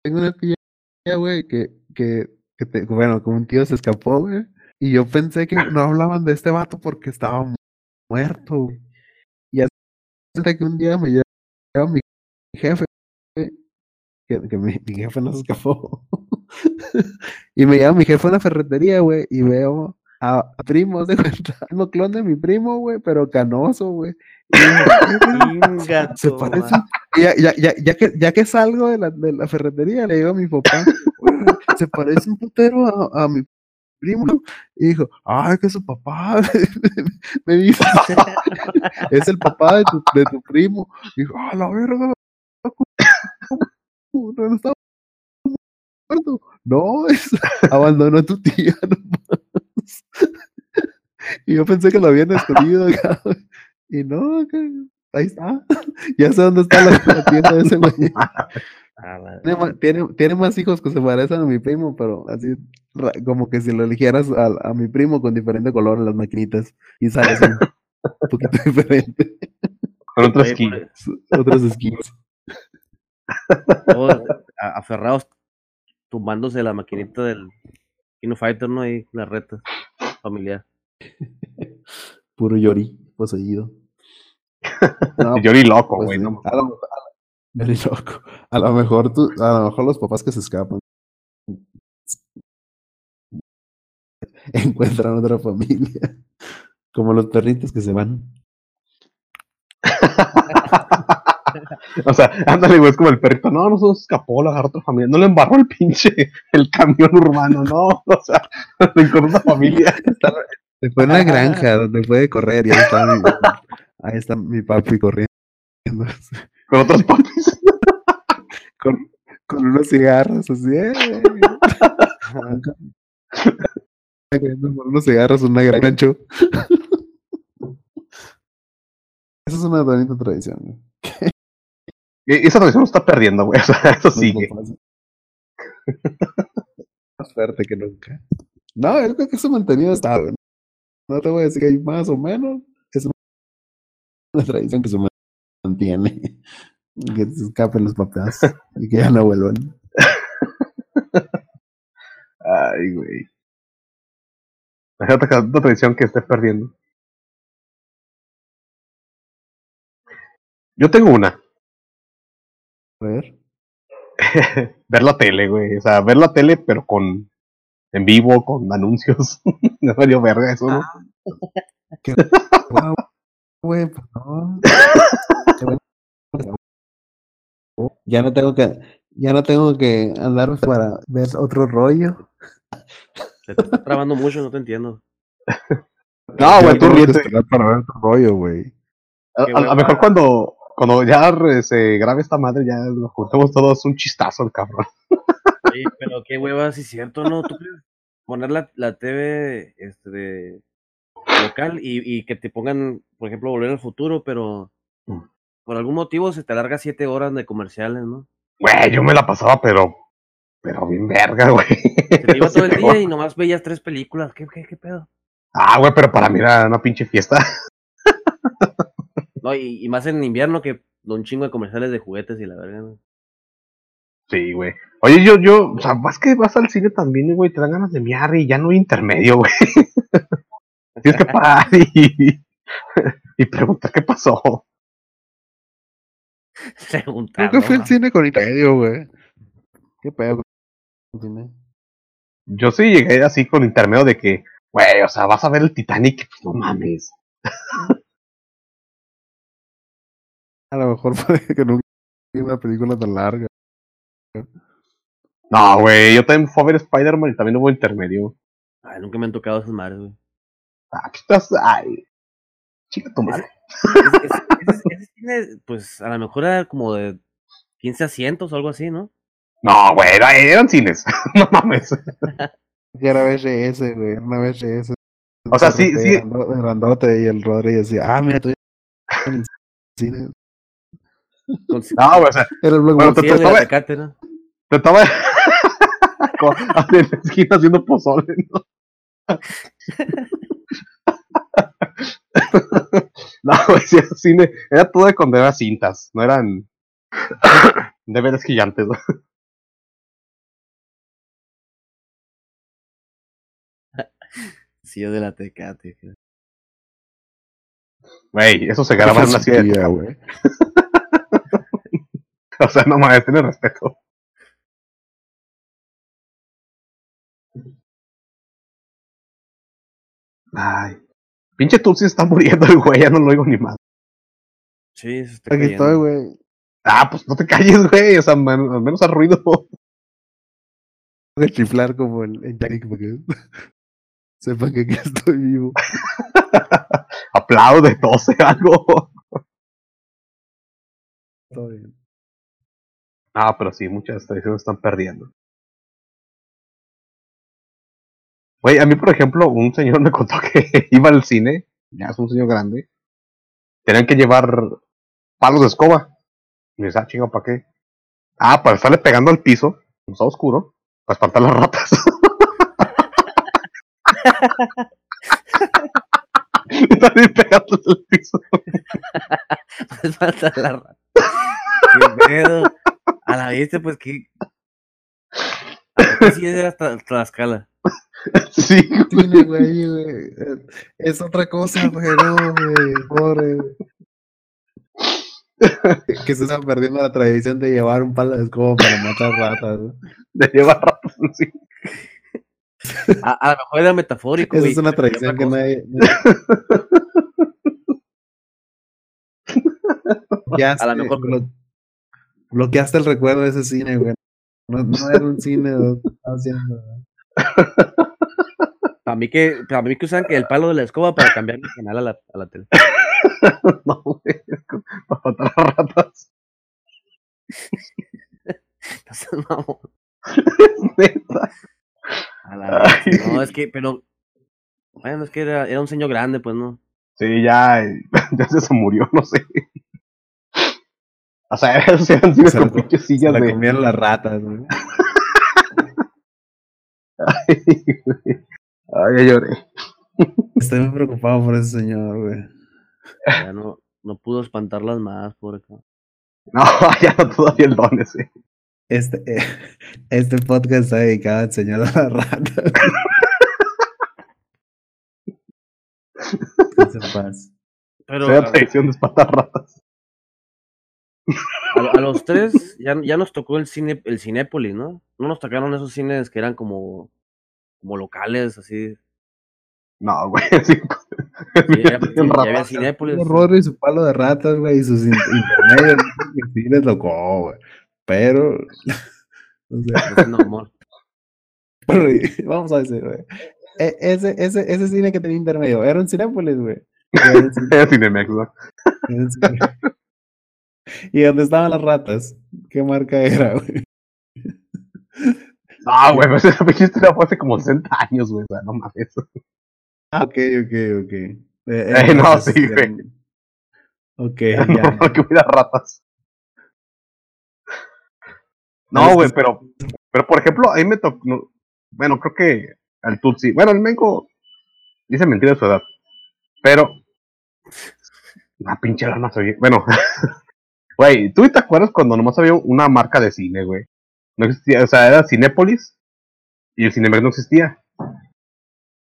tengo una tía, güey, que, que, que te- bueno, como un tío se escapó, güey. Y yo pensé que no hablaban de este vato porque estaba mu- muerto, güey. Y hasta que un día me lleva mi jefe, que, que mi, mi jefe no se escapó. y me lleva mi jefe a una ferretería, güey, y veo a, a primos de cuenta, un clon de mi primo, güey, pero canoso, güey. Y digo, "¿Qué, güey? Chinga Se parece. Ya, ya, ya, ya, que, ya que salgo de la, de la ferretería, le digo a mi papá, "Güey, se parece un putero a, a mi primo. Y dijo, ay, que es su papá. Me dice, es el papá de tu, de tu primo. Y dijo, ah, la verga. No estaba muerto. No, es, abandonó a tu tía nomás. Y yo pensé que lo habían escondido acá. Y no, ahí está. Ya sé dónde está la, la tienda de ese güey. A la- Tiene, tiene, tiene más hijos que se parecen a mi primo, pero así como que si lo eligieras a, a mi primo con diferente color en las maquinitas y sale así un poquito diferente. Con otra Oye, skin. por- Su- Otras skins. Todos a- aferrados, tumbándose la maquinita del Kino Fighter, ¿no? Ahí, las retas familiar. Puro Yori, poseído. No, Yo ni loco, pues güey. no a lo, a lo- Yori loco. A lo mejor tú, a lo mejor los papás que se escapan encuentran otra familia. Como los perritos que se van. o sea, ándale, güey, es como el perrito. No, no se nos escapó, lo agarró otra familia. No le embarró el pinche, el camión urbano, no. O sea, lo encontró otra familia. Se fue a una granja donde puede correr y ahí está mi, ahí está mi papi corriendo. Con otros papis. Con, con unos cigarros así. ¡eh! Con unos cigarros, una gran gancho. Esa es una bonita tradición. Esa tradición no está perdiendo, güey. O sea, eso sigue. Más fuerte que nunca. No, yo creo que eso mantenido está, güey. No te voy a decir que hay más o menos. Es una tradición que se mantiene. Que se escapen los papás y que ya no vuelvan. Ay, güey. Hay otra, otra tradición que esté perdiendo. Yo tengo una. A ver. ver la tele, güey. O sea, ver la tele, pero con. En vivo, con anuncios. no valió verga eso, ¿no? Guau, güey, pues no. Qué. Ya no tengo que, ya no tengo que andar para ver otro rollo. Se te está trabando mucho, no te entiendo. No, güey, tú ríete. para ver otro rollo, güey. A, Qué lo mejor cuando, cuando ya se grabe esta madre, ya nos juntemos todos un chistazo el cabrón. Oye, pero qué hueva, si es cierto, ¿no? ¿Tú? Poner la, la TV este, de local y, y que te pongan, por ejemplo, Volver al Futuro, pero Mm. por algún motivo se te alarga siete horas de comerciales, ¿no? Güey, yo me la pasaba, pero. Pero bien verga, güey. Se te iba todo el día y nomás veías tres películas. ¿Qué, qué, qué pedo? Ah, güey, pero para mí era una pinche fiesta. No, y, y más en invierno que un chingo de comerciales de juguetes y la verdad. ¿no? Sí, güey. Oye, yo, yo, o sea, vas que vas al cine también, güey, te dan ganas de miar y ya no hay intermedio, güey. Tienes que parar y, y preguntar qué pasó. Preguntar, Nunca fui al cine con intermedio, güey. ¿Qué pedo cine? Yo sí llegué así con intermedio de que, güey, o sea, vas a ver el Titanic, pues no mames. A lo mejor puede que nunca vi una película tan larga. No, güey, yo también fui a ver Spider-Man y también hubo intermedio. Ay, nunca me han tocado esas madres, güey. Ah, ¿qué estás? Ay, chica tu madre. Ese, ese- ese- ese cine, pues a lo mejor era como de 15 asientos o algo así, ¿no? No, güey, era- eran cines. no mames. Que era VHS, güey. Una VHS. O sea, sí, sí. Grando- Grandote y el Rodri decía, ah, mira, tú en el cine. No, güey, o sea, Era el Bueno, te- de estaba- Tecate, ¿no? te estaba en la esquina haciendo pozole, ¿no? No, güey, sí era cine. Era todo de cuando eran cintas, no eran de veras gigantes. ¿no? Sí, yo de la Tecate. Güey, eso se graba en una. Día, güey. O sea, no mames, tiene respeto. Ay. Pinche Tulsi está muriendo el güey, ya no lo oigo ni más. Sí, se está Aquí cayendo. estoy, güey. Ah, pues no te calles, güey. O sea, man- al menos al ruido. Voy a chiflar como el en Jack para que sepan que aquí estoy vivo. Aplaude, tose algo. Todo bien. Ah, pero sí, muchas tradiciones están perdiendo. Güey, a mí, por ejemplo, un señor me contó que iba al cine, ya es un señor grande, tenían que llevar palos de escoba. Y me dice, ah, chingo, ¿para qué? Ah, para estarle pegando al piso, como está oscuro, para espantar las ratas. Están ahí pegando al piso. Me falta la rata. Qué pedo. A la vista, pues que. Sí, era hasta Tlaxcala. Sí, Tiene, güey, güey. Es otra cosa, güey. No, güey. Pobre. güey. Que se está perdiendo la tradición de llevar un palo de escoba para matar ratas. ¿no? de llevar ratas, sí. A, a lo mejor era metafórico. Esa güey, es una tradición que cosa. nadie. Bloqueaste, A lo mejor- bloqueaste el recuerdo de ese cine, güey. No, no era un cine, lo que estaba haciendo. Para mí que, para mí que usan que el palo de la escoba para cambiar el canal a la, a la tele. No, güey, es que- para matar a ratas. No, Neta. a la vez. No, es que, pero. Bueno, es que era, era un señor grande, pues no. Sí, ya, ya se murió, no sé. O sea, eran Se pinches Se sillas la de. comieron las ratas, güey. Ay, güey. Ay, ya lloré. Estoy muy preocupado por ese señor, güey. Ya no, no pudo espantarlas más, por acá. No, ya no todavía el don ese. Este, eh, este podcast está dedicado a enseñar a las ratas. Pero la a, tradición de espantar ratas. A- a los tres ya, ya nos tocó el cine, el Cinépolis, ¿no? No nos tocaron esos cines que eran como, como locales, así. No, güey, sí. Sí, ya, ya había. Cinépolis. Horror y su palo de ratas, güey, y sus in- intermedios. sí les tocó, güey. Pero. o sea, Entonces, no, amor. pero, vamos a decir, güey. e- Ese, ese, ese cine que tenía intermedio, era un Cinépolis, güey. Era un cine- Era Cinemex, ¿no? era un cine. ¿Y dónde estaban las ratas? ¿Qué marca era, güey? No, güey, pues esa pinche historia fue hace como 60 años, güey. O sea, no mames. Ah, ok, ok, ok. Eh, Eh, no, sí, güey. Ok, Era ya. que hubiera ratas. No, güey, pero, pero por ejemplo, ahí me tocó. no- bueno, creo que al Tutsi. Bueno, el Mengo dice mentira de su edad. Pero. La pinche lana se oye. Bueno. Güey, ¿tú te acuerdas cuando nomás había una marca de cine, güey? No existía, o sea, era Cinépolis y el Cinemex no existía.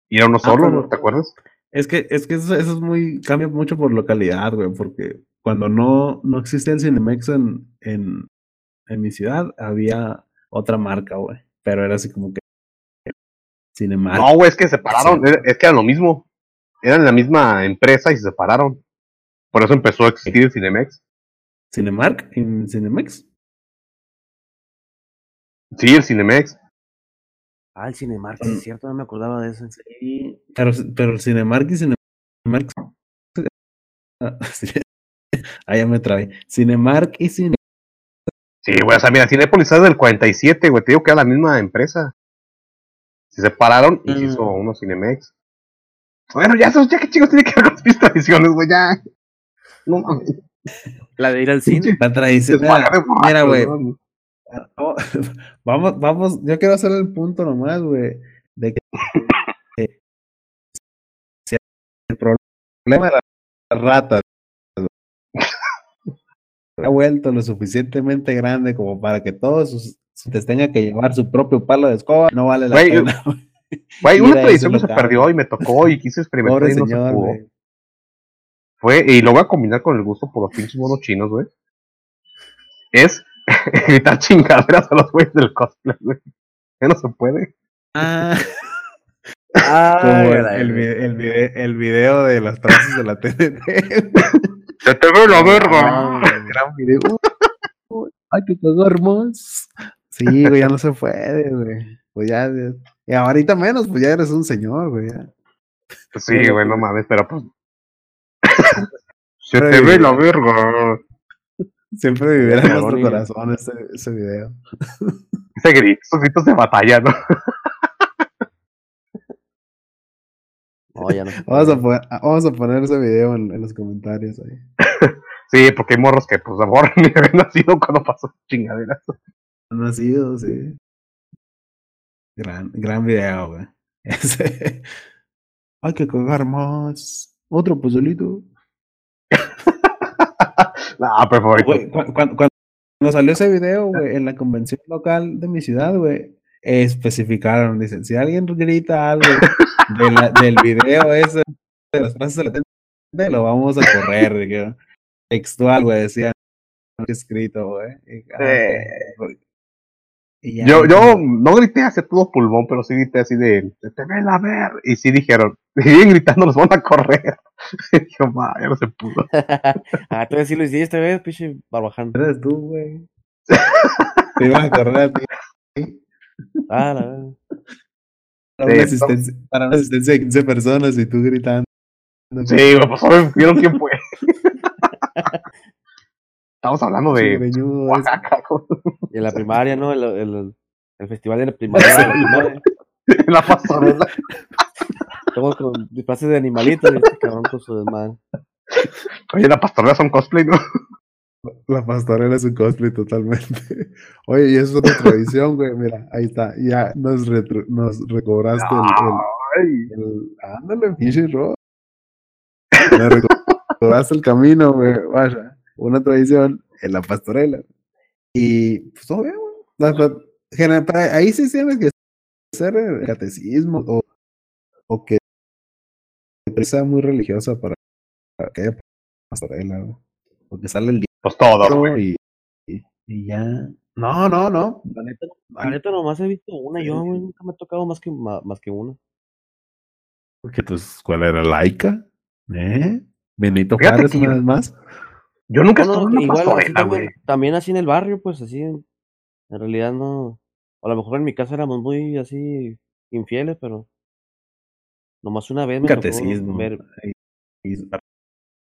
Y era uno solo, pero- ¿no? ¿te acuerdas? Es que, es que eso, eso es muy, cambia mucho por localidad, güey, porque cuando no, no existía el Cinemex en, en, en mi ciudad, había otra marca, güey, pero era así como que Cinemark. No, güey, es que se separaron. Es que era lo mismo. Eran la misma empresa y se separaron. Por eso empezó a existir el Cinemex. ¿Cinemark en Cinemex? Sí, el Cinemex. Ah, el Cinemark, sí es cierto, no me acordaba de eso. Sí, pero, pero el Cinemark y Cinemark. Ah, sí. Ah, ya me trabé. Cinemark y Cine. Sí, güey, o sea, mira, Cinépolis es del 47, güey. Te digo que era la misma empresa. Se separaron y se Mm. hizo uno Cinemex. Bueno, ya, ya que chicos tiene que ver con mis tradiciones, güey, ya. No mames. La de ir al cine. La tradición. Mira, güey. ¿no? Oh, Vamos, vamos, yo quiero hacer el punto nomás, güey, de que eh, si el problema de la ratas. Ha vuelto lo suficientemente grande como para que todos sus, sus tengan que llevar su propio palo de escoba. No vale la pena. Güey, una tradición que se perdió y me tocó y quise experimentar Pobre y no se señor, pudo. Fue, y lo voy a combinar con el gusto por los pinches monos chinos, güey. Es evitar chingaderas a los güeyes del cosplay, güey. Ya no se puede. Ah, Ah, como el, caray, el, el vide- el video de las frases de la TNT. ¡Se te ve la Ah, güey. Gran video. Uy, Hay que cagar más. Sí, güey, ya no se puede, güey. Pues ya, ya- y ahorita menos, pues ya eres un señor, güey. ya. Sí, güey, no mames, pero pues. Se te ve la verga. Siempre vivirá en nuestro corazón ese, ese video. Ese grito, esos gritos de batalla, ¿no? No, ya no. se Vamos a, poner, vamos a poner ese video en, en los comentarios ahí. Sí, porque hay morros que, pues, a lo mejor ni habían nacido cuando pasó chingaderas. Han nacido, sí. Gran, gran video, güey. Ese. Hay que cagar más. Otro pozolito. No, pero favorito. Güey, cu- cu- cuando, salió ese video, güey, en la convención local de mi ciudad, güey, especificaron, dicen, si alguien grita algo de la- del video ese, de las frases de la TNT, lo vamos a correr, textual, güey, decía escrito, güey. Y, ah, Eh. Güey. Y ya, Yo, yo no grité hacia todo pulmón, pero sí grité así de, "Se te ve la ver. Y sí dijeron, siguen gritando, los van a correr. Y dije, "Ma, ya no se pudo. Ah, tú sí lo hiciste, ¿ves? Pinche barbaján. Eres tú, güey. Te iban a correr a ti. Ah, la verdad. Para Sí, una, no. asistencia, para una asistencia de 15 personas y tú gritando. Sí, güey, pues ahora vieron quién fue. Estamos hablando de. Oaxaca, Y en la primaria, ¿no? El, el, el festival de la primaria. de la primaria. en la pastorela. Todos con disfraces de animalitos y este cabrón con su desmadre. Oye, la pastorela son cosplay, ¿no? La pastorela es un cosplay totalmente. Oye, y eso es otra tradición, güey. Mira, ahí está. Ya nos, retro- nos recobraste el, Ay, el, el- Ándale, pinche Ro. Me recobraste el camino, güey. Vaya. Una tradición en la pastorela. Y pues todo bien, güey. Para- Ahí sí tienes que hacer el catecismo o, o que sea muy religiosa para, para que haya pastorela, güey. Porque sale el pues todo, güey. y, y, y ya. No, no, no. La neta, la neta nomás he visto una. Yo, güey, nunca me ha tocado más que, más que una. Porque tu escuela era laica. ¿Eh? Benito Fíjate Juárez que una yo- vez más. Yo nunca No, estuve no, en una igual, pastorela, güey. también así en el barrio, pues así. En en realidad no. A lo mejor en mi casa éramos muy así infieles, pero. Nomás una vez me Catecismo. ver. Y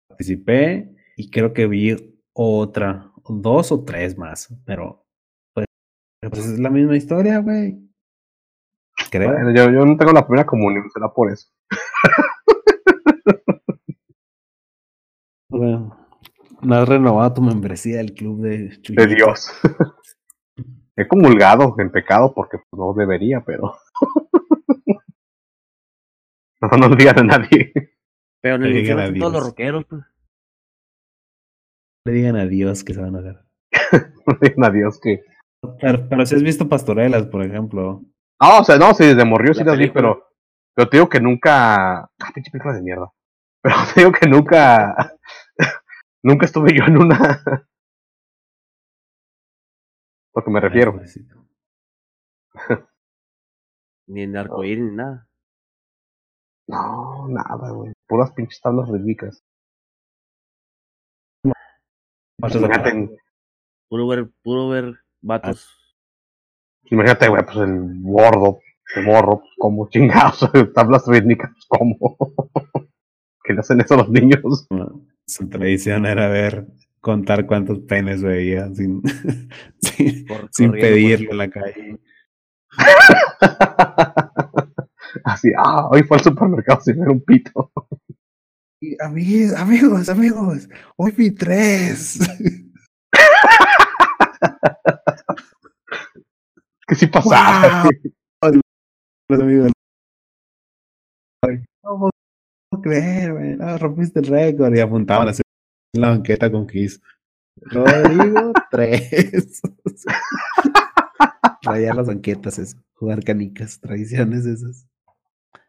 participé y creo que vi otra, dos o tres más, pero pues, pues es la misma historia, güey. Creo. Bueno, yo, yo no tengo la primera comunión, será por eso. Bueno, no has renovado tu membresía del club de De Chuyito. Dios. He comulgado en pecado porque no debería, pero. no, no lo digan a nadie. Pero Le digan a todos los Dios. rockeros, pues. Le digan a Dios que se van a ver. No digan a Dios que. Pero, pero si has visto pastorelas, por ejemplo. Ah, o sea, no, sí, desde morrió sí La las vi, pero. Pero te digo que nunca. Ah, pinche película de mierda. Pero te digo que nunca. Nunca estuve yo en una. Lo que me refiero. Ni en arcoíris ni nada. No, nada, güey. Puras pinches tablas rítmicas. Imagínate, Puro ver, puro ver vatos. imagínate, güey, pues el gordo, el morro, pues, como chingados, tablas rítmicas, como. que le hacen eso a los niños. Su tradición era ver, contar cuántos penes veía sin, sin, sin pedirlo en la calle. Así, ah, hoy fue al supermercado sin ver un pito. Y, amigos, amigos, amigos, hoy vi tres. Que sí pasaba. ¡Wow! Los amigos. Ay, ¿Cómo creer, güey. No, rompiste el récord. Y apuntaban así en la banqueta con Kiss. Rodrigo, tres. Rayar las banquetas, eso. Jugar canicas, tradiciones esas.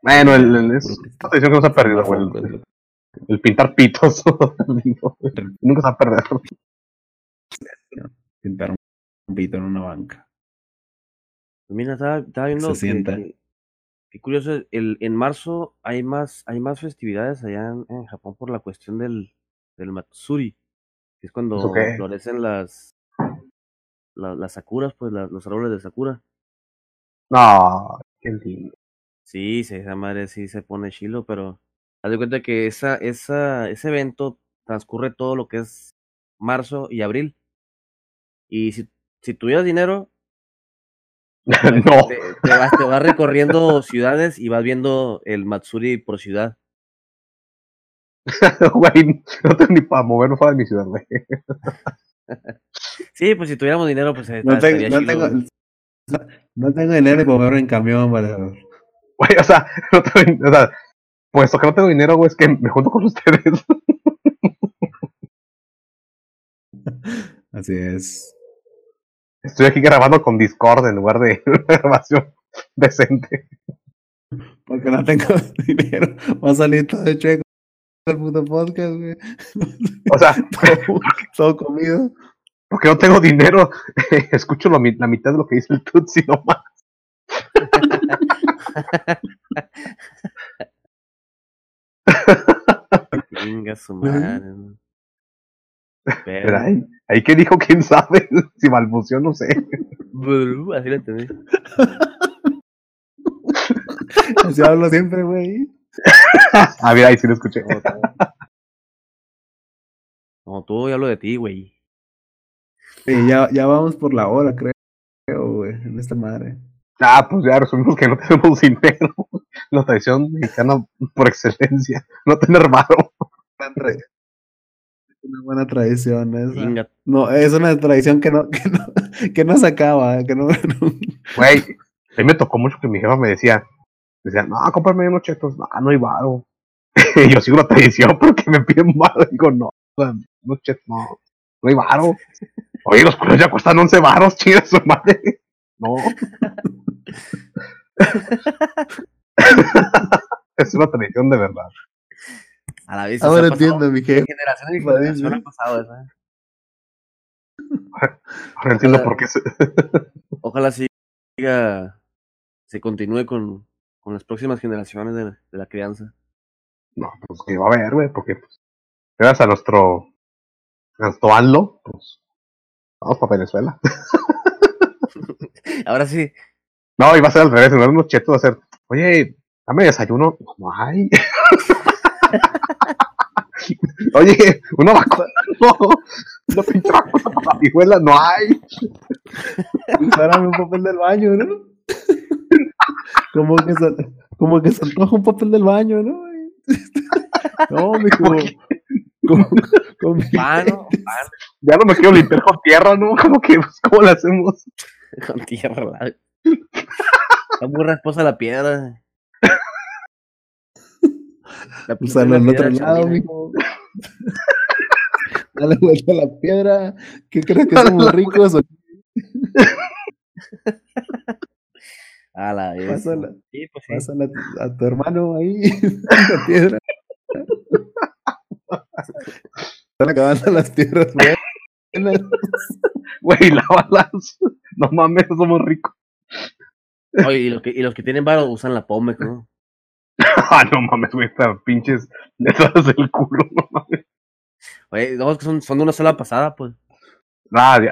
Bueno, el, el- es una tradición que no se ha perdido, güey. El, el pintar pitos. Nunca se ha perdido. Pintar un pito en una banca. Mira, estaba, estaba viendo Se que, sienta. que- qué curioso, el, en marzo hay más, hay más festividades allá en, en Japón por la cuestión del, del Matsuri, que es cuando florecen las, la- las sakuras, pues los árboles de sakura. No, qué lindo. Sí, sí, esa madre sí se pone chilo, pero haz de cuenta que esa, esa, ese evento transcurre todo lo que es marzo y abril. Y si, si tuvieras dinero, no. te, te vas, te vas recorriendo ciudades y vas viendo el Matsuri por ciudad. Güey, no tengo ni para moverme fuera de mi ciudad, güey. Sí, pues si tuviéramos dinero, pues No tengo, no, tengo, güey. no, no tengo dinero para moverme en camión, Güey, o sea, no tengo, o sea, puesto que no tengo dinero, güey, es que me junto con ustedes. Así es. Estoy aquí grabando con Discord en lugar de una grabación decente. Porque no tengo dinero. Va a salir todo chueco el puto podcast, güey. O sea, Todo, todo comido. porque no tengo dinero, escucho lo la mitad de lo que dice el Tutsi nomás. Chinga su madre. ¿No? Pero Pero, ahí, ahí que dijo, quién sabe, si balbuceó, no sé. Así lo entendí. Así hablo siempre, güey. Ah, mira, ahí sí lo escuché. Como tú. Yo hablo de ti, güey. Sí, ya, ya vamos por la hora, creo, güey, en esta madre. Ah, pues ya resumimos que no tenemos dinero. La tradición mexicana por excelencia, no tener varo. Es una buena tradición esa. Chinga. No, es una tradición que no, que no, que no se acaba, que no, no- Güey, a mí me tocó mucho que mi jefa me decía, decía, no, cómprame unos chetos, no, no hay varo. y yo sigo la tradición porque me piden varo. Digo, no, unos chetos, no, no hay varo. Oye, los culos ya cuestan 11 varos, chida su madre. No. es una tradición de verdad. A la vez. Ahora entiendo, mi jefe. Generación generación mía. ha pasado esa. Ahora entiendo por qué se... Ojalá siga, se continúe con, con las próximas generaciones de, de la crianza. No, pues que va a haber, güey, porque pues, gracias a nuestro, a nuestro ANLO, pues, vamos para Venezuela. Ahora sí, No, iba a ser al revés, de unos chetos, va a ser, oye, dame desayuno. No hay. oye, una vacuna, no. Una pinche vacuna para la vihuela, no hay. Párame un papel del baño, ¿no? Como que se, como que se antoja un papel del baño, ¿no? No, mijo. Como, como mano, mano, Ya no me quiero limpiar con tierra, ¿no? Como que, pues, ¿cómo lo hacemos? con tierra. la- Está muy rasposa la piedra. La Pues al la otro piedra lado, mijo. Dale vuelta a la piedra. ¿Qué crees que somos ricos? o A la vez. Pásala. Sí, pues sí. Pásala a, tu hermano ahí en la piedra. Están acabando las tierras buenas. Güey, lávalas. No mames, somos ricos. Oye, y los que, y los que tienen varo usan la Pomex, ¿no? Ah, no mames, güey, estas pinches detrás del culo, no mames. Oye, no, es que son, son de una sola pasada, pues. Ah, ya.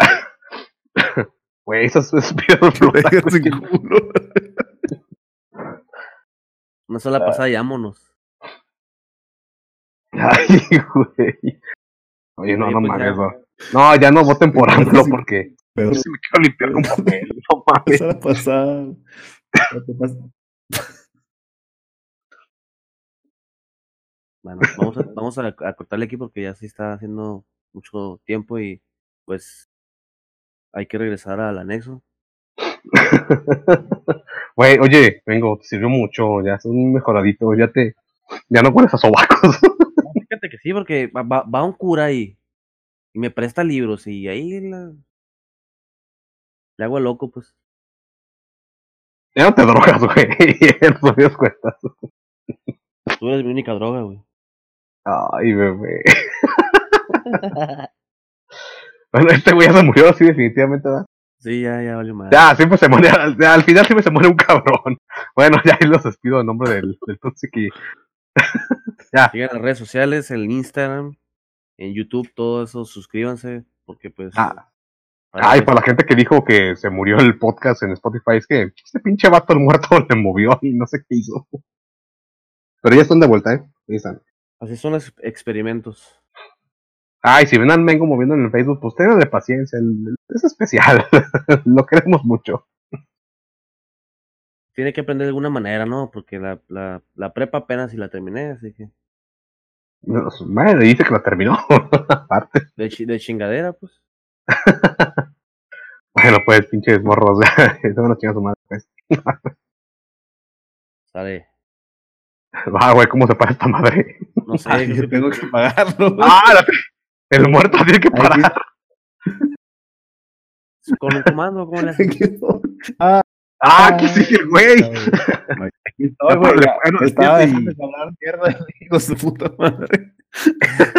Güey, esas güey. sin culo. Una sola Ah. pasada y vámonos. Ay, güey. Oye, no, Oye, no pues mames, ya. no. No, ya no voten por AMLO porque Pero sí me quiero limpiar con papel, no mames. esa la pasada. Bueno, vamos a, vamos a, a cortarle aquí porque ya sí está haciendo mucho tiempo y pues hay que regresar al anexo. Güey, oye, vengo, te sirvió mucho, ya es un mejoradito, ya te, Ya no hueles a sobacos. No, fíjate que sí, porque va, va- va un cura y, y me presta libros y ahí la- le hago loco, pues. ya no te drogas, güey. En resumidas cuentas. Tú eres mi única droga, güey. Ay, bebé. Bueno, este güey ya se murió así definitivamente, ¿verdad? Sí, ya, ya valió mal. Ya, siempre se muere, al, al final siempre se muere un cabrón. Bueno, ya ahí los despido en nombre del, del Tutsiki. Sigan las redes sociales, en Instagram, en YouTube, todo eso, suscríbanse, porque pues... Ah, para Ay, que- para la gente que dijo que se murió el podcast en Spotify, es que este pinche vato el muerto le movió y no sé qué hizo. Pero ya están de vuelta, ¿eh? Ahí están. Así son los experimentos. Ay, si ven al Mengo moviendo en el Facebook, pues ténganle paciencia. es especial. Lo queremos mucho. Tiene que aprender de alguna manera, ¿no? Porque la, la, la prepa apenas si la terminé, así que... No, su madre dice que la terminó. Aparte. De, chi- de chingadera, pues. Bueno, pues, pinches morros. A chingar a su madre, pues. Sale. Va, güey, ¿cómo se para esta madre? No sé, Ay, ¿qué yo se- tengo que pagarlo. Ah, la- el muerto tiene que Ay, parar. con un comando, ¿cómo le haces? Ah, aquí sigue el güey. Aquí estoy, güey. Bueno, estaba dejando de hablar mierda, hijo de su puta madre.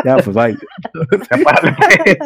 Ya, pues bye. Ya párale, pues.